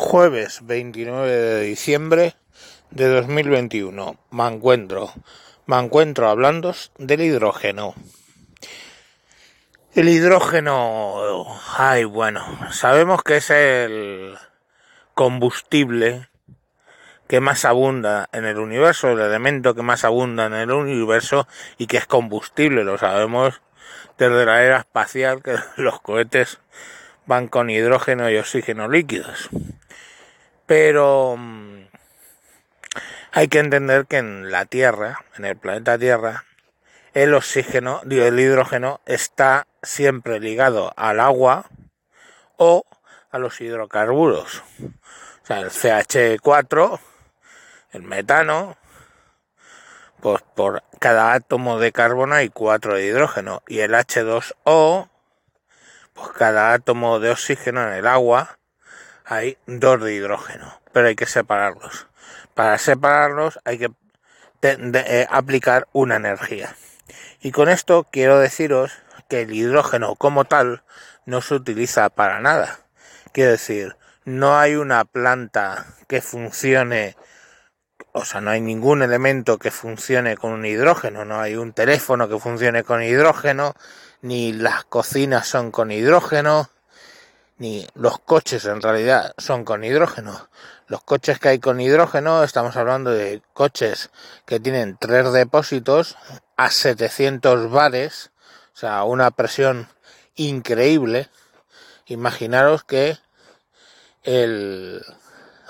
Jueves 29 de diciembre de 2021. Me encuentro, me encuentro hablando del hidrógeno. El hidrógeno, ay bueno, sabemos que es el combustible que más abunda en el universo, el elemento que más abunda en el universo y que es combustible, lo sabemos desde la era espacial que los cohetes van con hidrógeno y oxígeno líquidos. Pero mm, hay que entender que en la Tierra, en el planeta Tierra, el oxígeno, el hidrógeno está siempre ligado al agua o a los hidrocarburos. O sea, el CH4, el metano, pues por cada átomo de carbono hay cuatro de hidrógeno y el H2O, pues cada átomo de oxígeno en el agua hay dos de hidrógeno, pero hay que separarlos. Para separarlos hay que eh, aplicar una energía. Y con esto quiero deciros que el hidrógeno como tal no se utiliza para nada. Quiero decir, no hay una planta que funcione, o sea, no hay ningún elemento que funcione con un hidrógeno, no hay un teléfono que funcione con hidrógeno, ni las cocinas son con hidrógeno, ni los coches en realidad son con hidrógeno. Los coches que hay con hidrógeno, estamos hablando de coches que tienen tres depósitos a 700 bares, o sea, una presión increíble. Imaginaros que el,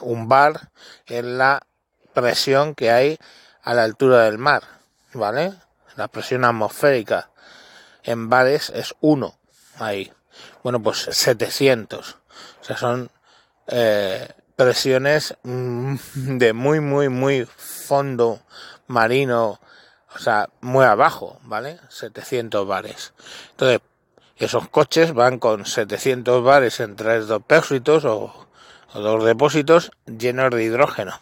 un bar es la presión que hay a la altura del mar, ¿vale? La presión atmosférica en bares es uno ahí bueno, pues 700. O sea, son eh, presiones mm, de muy, muy, muy fondo marino, o sea, muy abajo, ¿vale? 700 bares. Entonces, esos coches van con 700 bares en tres depósitos o, o dos depósitos llenos de hidrógeno.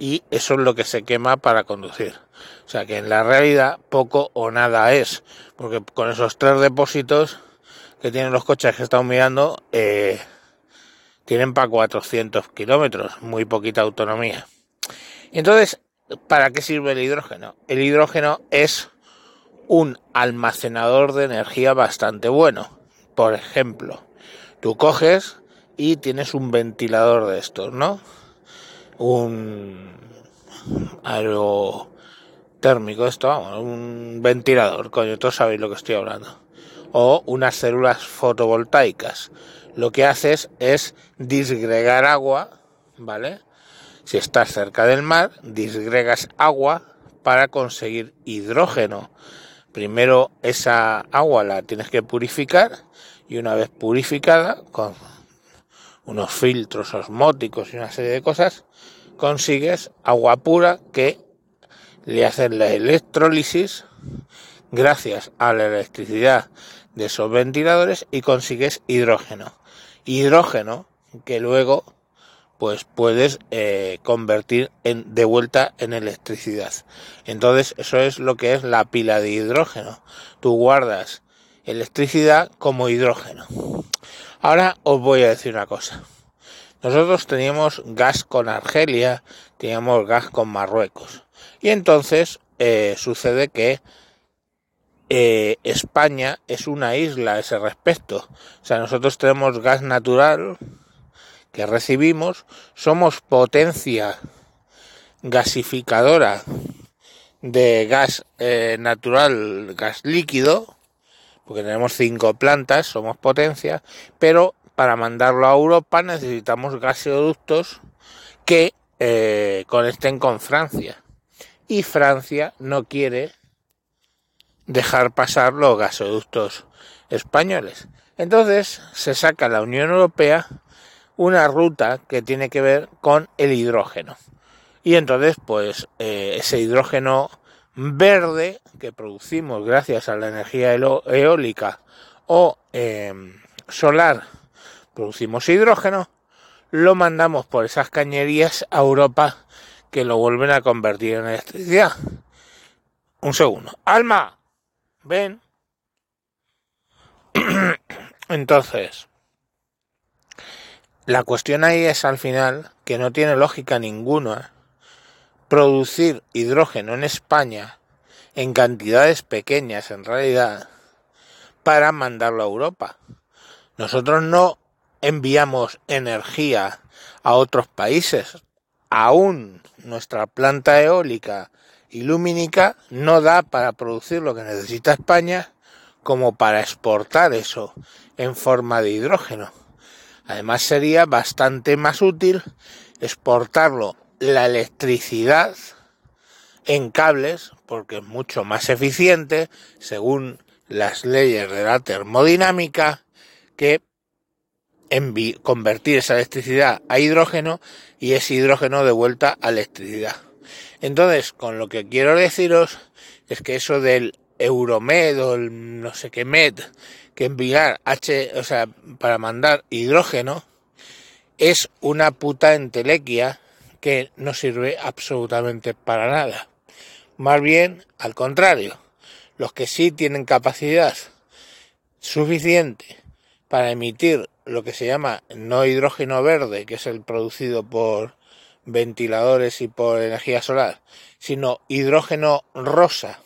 Y eso es lo que se quema para conducir. O sea que en la realidad poco o nada es, porque con esos tres depósitos que tienen los coches que estamos mirando eh, tienen para 400 kilómetros, muy poquita autonomía. Entonces, ¿para qué sirve el hidrógeno? El hidrógeno es un almacenador de energía bastante bueno. Por ejemplo, tú coges y tienes un ventilador de estos, ¿no? Un aerotérmico, esto, un ventilador, coño, todos sabéis lo que estoy hablando o unas células fotovoltaicas. Lo que haces es disgregar agua, ¿vale? Si estás cerca del mar, disgregas agua para conseguir hidrógeno. Primero esa agua la tienes que purificar y una vez purificada con unos filtros osmóticos y una serie de cosas, consigues agua pura que le hacen la electrólisis gracias a la electricidad de esos ventiladores y consigues hidrógeno. Hidrógeno que luego pues puedes eh, convertir en, de vuelta en electricidad. Entonces eso es lo que es la pila de hidrógeno. Tú guardas electricidad como hidrógeno. Ahora os voy a decir una cosa. Nosotros teníamos gas con Argelia, teníamos gas con Marruecos. Y entonces eh, sucede que eh, España es una isla a ese respecto. O sea, nosotros tenemos gas natural que recibimos, somos potencia gasificadora de gas eh, natural, gas líquido, porque tenemos cinco plantas, somos potencia, pero para mandarlo a Europa necesitamos gaseoductos que eh, conecten con Francia. Y Francia no quiere dejar pasar los gasoductos españoles. Entonces se saca la Unión Europea una ruta que tiene que ver con el hidrógeno. Y entonces, pues, eh, ese hidrógeno verde que producimos gracias a la energía eólica o em, solar, producimos hidrógeno, lo mandamos por esas cañerías a Europa que lo vuelven a convertir en electricidad. Un segundo. Alma, ¿Ven? Entonces, la cuestión ahí es al final que no tiene lógica ninguna producir hidrógeno en España en cantidades pequeñas en realidad para mandarlo a Europa. Nosotros no enviamos energía a otros países. Aún nuestra planta eólica y lumínica no da para producir lo que necesita España como para exportar eso en forma de hidrógeno. Además sería bastante más útil exportarlo la electricidad en cables porque es mucho más eficiente según las leyes de la termodinámica que convertir esa electricidad a hidrógeno y ese hidrógeno de vuelta a electricidad. Entonces, con lo que quiero deciros es que eso del Euromed o el no sé qué med que enviar H, o sea, para mandar hidrógeno es una puta entelequia que no sirve absolutamente para nada. Más bien, al contrario, los que sí tienen capacidad suficiente para emitir lo que se llama no hidrógeno verde, que es el producido por ventiladores y por energía solar, sino hidrógeno rosa,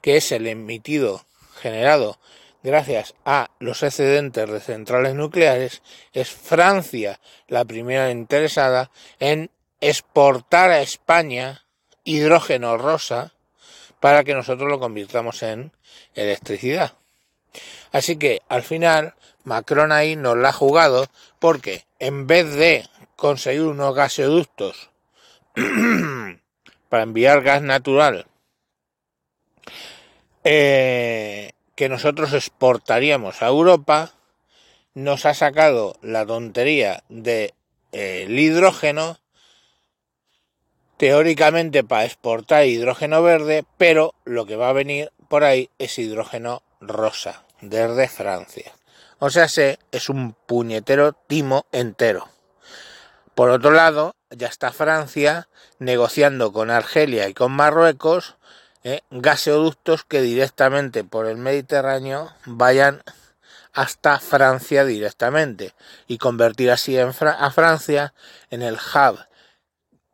que es el emitido generado gracias a los excedentes de centrales nucleares, es Francia la primera interesada en exportar a España hidrógeno rosa para que nosotros lo convirtamos en electricidad. Así que al final Macron ahí nos la ha jugado porque en vez de conseguir unos gasoductos para enviar gas natural eh, que nosotros exportaríamos a Europa, nos ha sacado la tontería del de, hidrógeno teóricamente para exportar hidrógeno verde, pero lo que va a venir por ahí es hidrógeno rosa desde Francia. O sea, se es un puñetero timo entero. Por otro lado, ya está Francia negociando con Argelia y con Marruecos eh, gaseoductos que directamente por el Mediterráneo vayan hasta Francia directamente y convertir así a Francia en el hub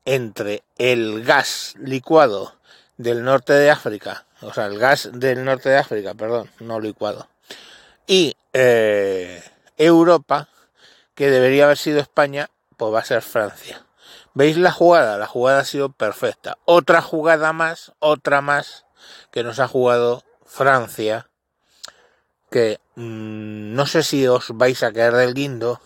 entre el gas licuado del norte de África, o sea, el gas del norte de África, perdón, no licuado, y eh, Europa, que debería haber sido España, pues va a ser Francia. ¿Veis la jugada? La jugada ha sido perfecta. Otra jugada más, otra más, que nos ha jugado Francia, que mmm, no sé si os vais a caer del guindo,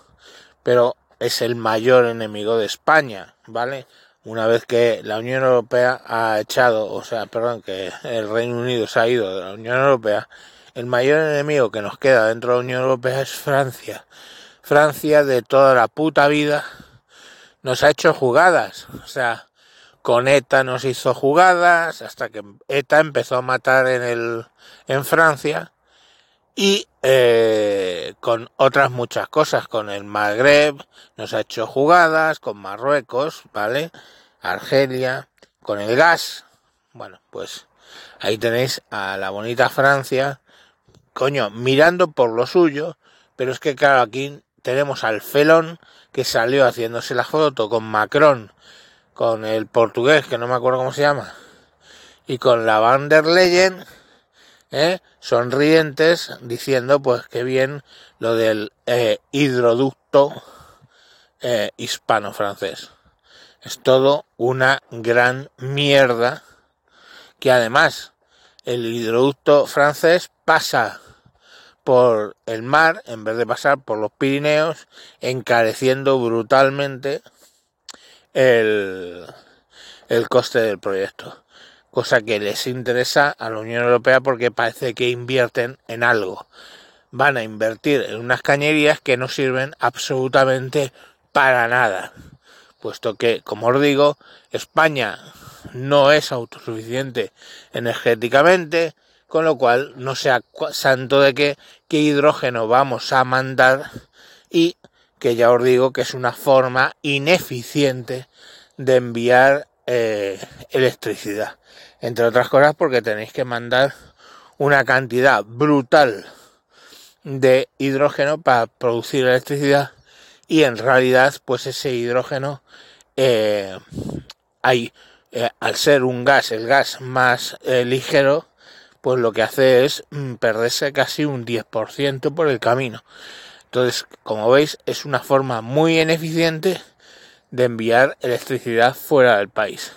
pero es el mayor enemigo de España, ¿vale? Una vez que la Unión Europea ha echado, o sea, perdón, que el Reino Unido se ha ido de la Unión Europea, el mayor enemigo que nos queda dentro de la Unión Europea es Francia. Francia de toda la puta vida nos ha hecho jugadas, o sea, con ETA nos hizo jugadas hasta que ETA empezó a matar en el en Francia y eh, con otras muchas cosas, con el Magreb nos ha hecho jugadas, con Marruecos, ¿vale? Argelia, con el gas, bueno, pues ahí tenéis a la bonita Francia, coño, mirando por lo suyo, pero es que claro, aquí tenemos al Felón que salió haciéndose la foto con Macron, con el portugués, que no me acuerdo cómo se llama, y con la Van der Leyen, ¿eh? sonrientes diciendo pues que bien lo del eh, hidroducto eh, hispano-francés. Es todo una gran mierda que además el hidroducto francés pasa por el mar en vez de pasar por los Pirineos, encareciendo brutalmente el, el coste del proyecto cosa que les interesa a la Unión Europea porque parece que invierten en algo. Van a invertir en unas cañerías que no sirven absolutamente para nada, puesto que, como os digo, España no es autosuficiente energéticamente, con lo cual no sea santo de que qué hidrógeno vamos a mandar y que ya os digo que es una forma ineficiente de enviar eh, electricidad. Entre otras cosas porque tenéis que mandar una cantidad brutal de hidrógeno para producir electricidad y en realidad pues ese hidrógeno eh, hay eh, al ser un gas el gas más ligero pues lo que hace es mm, perderse casi un 10% por el camino entonces como veis es una forma muy ineficiente de enviar electricidad fuera del país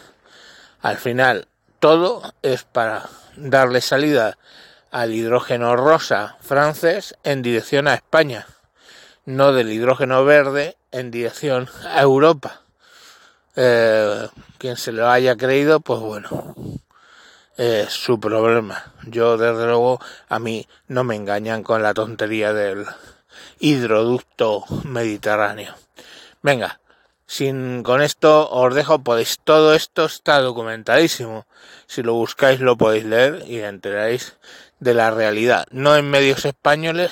al final todo es para darle salida al hidrógeno rosa francés en dirección a España no del hidrógeno verde en dirección a Europa. Eh, quien se lo haya creído, pues bueno, es su problema. Yo desde luego a mí no me engañan con la tontería del hidroducto mediterráneo. Venga, sin con esto os dejo, podéis, todo esto está documentadísimo. Si lo buscáis lo podéis leer y enteráis de la realidad. No en medios españoles,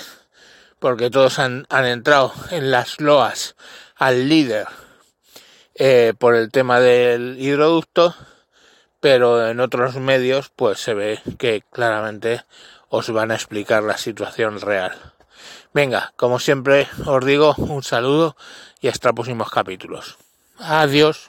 porque todos han, entrado en las loas al líder eh, por el tema del hidroducto, pero en otros medios pues se ve que claramente os van a explicar la situación real. Venga, como siempre os digo, un saludo y hasta próximos capítulos. Adiós.